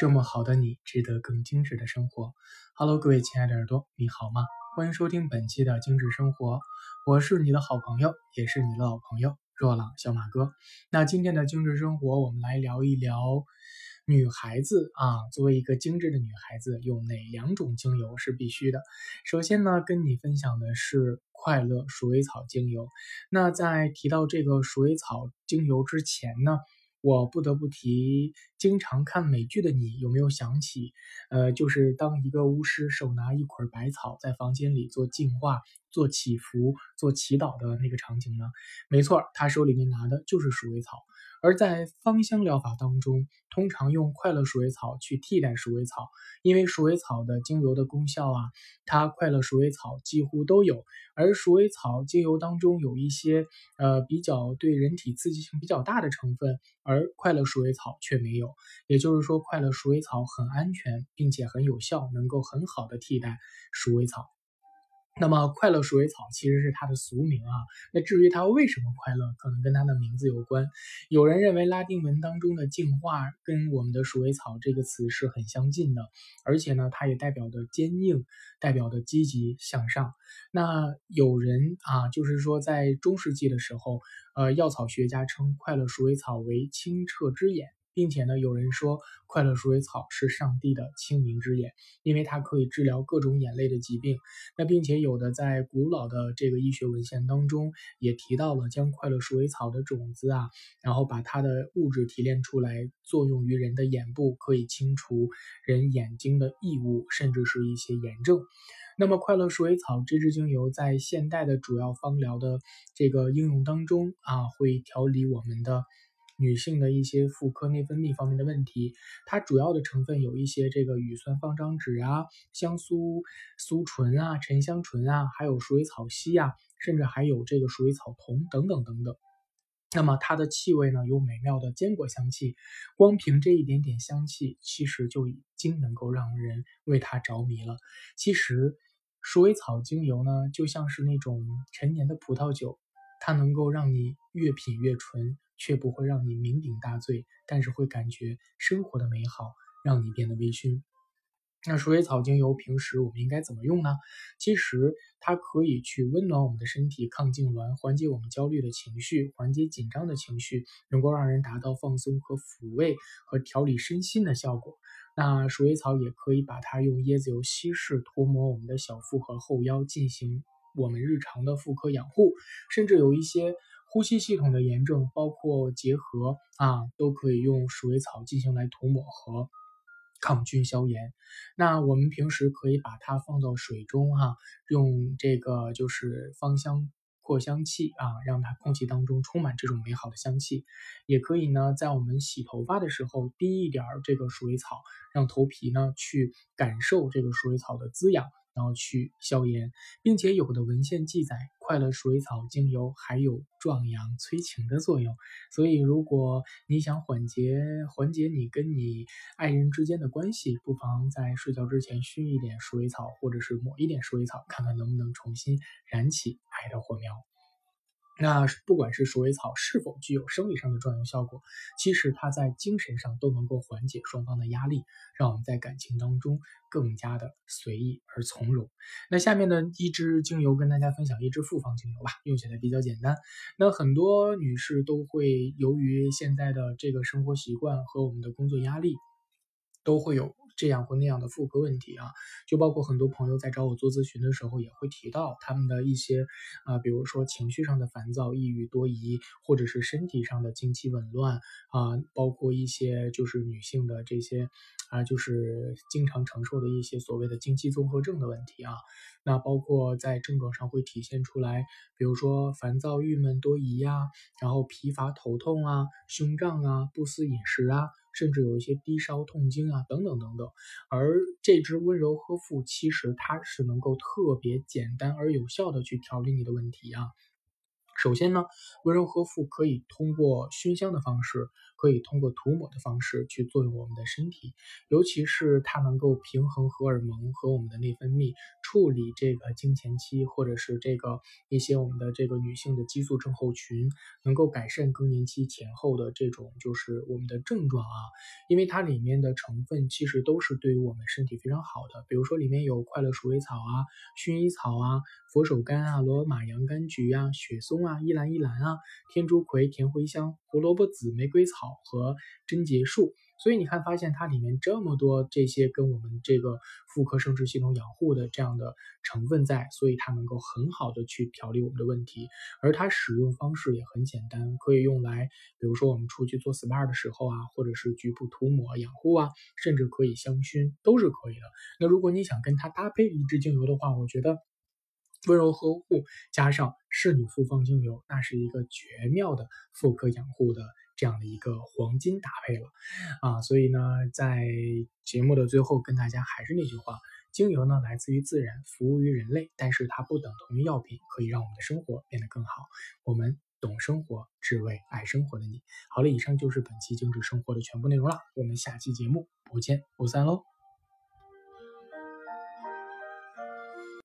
这么好的你，值得更精致的生活。Hello，各位亲爱的耳朵，你好吗？欢迎收听本期的精致生活，我是你的好朋友，也是你的老朋友若朗小马哥。那今天的精致生活，我们来聊一聊女孩子啊，作为一个精致的女孩子，有哪两种精油是必须的？首先呢，跟你分享的是快乐鼠尾草精油。那在提到这个鼠尾草精油之前呢？我不得不提，经常看美剧的你有没有想起，呃，就是当一个巫师手拿一捆百草在房间里做净化、做祈福、做祈祷的那个场景呢？没错，他手里面拿的就是鼠尾草。而在芳香疗法当中，通常用快乐鼠尾草去替代鼠尾草，因为鼠尾草的精油的功效啊，它快乐鼠尾草几乎都有。而鼠尾草精油当中有一些呃比较对人体刺激性比较大的成分，而快乐鼠尾草却没有。也就是说，快乐鼠尾草很安全，并且很有效，能够很好的替代鼠尾草。那么，快乐鼠尾草其实是它的俗名啊。那至于它为什么快乐，可能跟它的名字有关。有人认为拉丁文当中的净化跟我们的鼠尾草这个词是很相近的，而且呢，它也代表的坚硬，代表的积极向上。那有人啊，就是说在中世纪的时候，呃，药草学家称快乐鼠尾草为清澈之眼。并且呢，有人说快乐鼠尾草是上帝的清明之眼，因为它可以治疗各种眼泪的疾病。那并且有的在古老的这个医学文献当中也提到了，将快乐鼠尾草的种子啊，然后把它的物质提炼出来，作用于人的眼部，可以清除人眼睛的异物，甚至是一些炎症。那么快乐鼠尾草这支精油在现代的主要芳疗的这个应用当中啊，会调理我们的。女性的一些妇科内分泌方面的问题，它主要的成分有一些这个乙酸芳樟酯啊、香苏苏醇啊、沉香醇啊，还有鼠尾草烯啊，甚至还有这个鼠尾草酮等等等等。那么它的气味呢，有美妙的坚果香气，光凭这一点点香气，其实就已经能够让人为它着迷了。其实鼠尾草精油呢，就像是那种陈年的葡萄酒，它能够让你越品越纯。却不会让你酩酊大醉，但是会感觉生活的美好，让你变得微醺。那鼠尾草精油平时我们应该怎么用呢？其实它可以去温暖我们的身体，抗痉挛，缓解我们焦虑的情绪，缓解紧张的情绪，能够让人达到放松和抚慰和调理身心的效果。那鼠尾草也可以把它用椰子油稀释，涂抹我们的小腹和后腰，进行我们日常的妇科养护，甚至有一些。呼吸系统的炎症，包括结核啊，都可以用鼠尾草进行来涂抹和抗菌消炎。那我们平时可以把它放到水中哈，用这个就是芳香扩香器啊，让它空气当中充满这种美好的香气。也可以呢，在我们洗头发的时候滴一点这个鼠尾草，让头皮呢去感受这个鼠尾草的滋养。要去消炎，并且有的文献记载，快乐鼠尾草精油还有壮阳催情的作用。所以，如果你想缓解缓解你跟你爱人之间的关系，不妨在睡觉之前熏一点鼠尾草，或者是抹一点鼠尾草，看看能不能重新燃起爱的火苗。那不管是鼠尾草是否具有生理上的壮阳效果，其实它在精神上都能够缓解双方的压力，让我们在感情当中更加的随意而从容。那下面的一支精油跟大家分享一支复方精油吧，用起来比较简单。那很多女士都会由于现在的这个生活习惯和我们的工作压力，都会有。这样或那样的妇科问题啊，就包括很多朋友在找我做咨询的时候，也会提到他们的一些啊，比如说情绪上的烦躁、抑郁多疑，或者是身体上的经期紊乱啊，包括一些就是女性的这些啊，就是经常承受的一些所谓的经期综合症的问题啊。那包括在症状上会体现出来，比如说烦躁、郁闷、多疑呀，然后疲乏、头痛啊，胸胀啊，不思饮食啊。甚至有一些低烧、痛经啊，等等等等。而这支温柔呵护，其实它是能够特别简单而有效的去调理你的问题啊。首先呢，温柔呵护可以通过熏香的方式，可以通过涂抹的方式去作用我们的身体，尤其是它能够平衡荷尔蒙和我们的内分泌，处理这个经前期或者是这个一些我们的这个女性的激素症候群，能够改善更年期前后的这种就是我们的症状啊，因为它里面的成分其实都是对于我们身体非常好的，比如说里面有快乐鼠尾草啊、薰衣草啊、佛手柑啊、罗马洋甘菊啊、雪松啊。啊，依兰依兰啊，天竺葵、甜茴香、胡萝卜籽、玫瑰草和贞节树。所以你看，发现它里面这么多这些跟我们这个妇科生殖系统养护的这样的成分在，所以它能够很好的去调理我们的问题。而它使用方式也很简单，可以用来，比如说我们出去做 SPA 的时候啊，或者是局部涂抹养护啊，甚至可以香薰，都是可以的。那如果你想跟它搭配一支精油的话，我觉得。温柔呵护加上仕女复方精油，那是一个绝妙的妇科养护的这样的一个黄金搭配了啊！所以呢，在节目的最后跟大家还是那句话，精油呢来自于自然，服务于人类，但是它不等同于药品，可以让我们的生活变得更好。我们懂生活，只为爱生活的你。好了，以上就是本期精致生活的全部内容了，我们下期节目不见不散喽！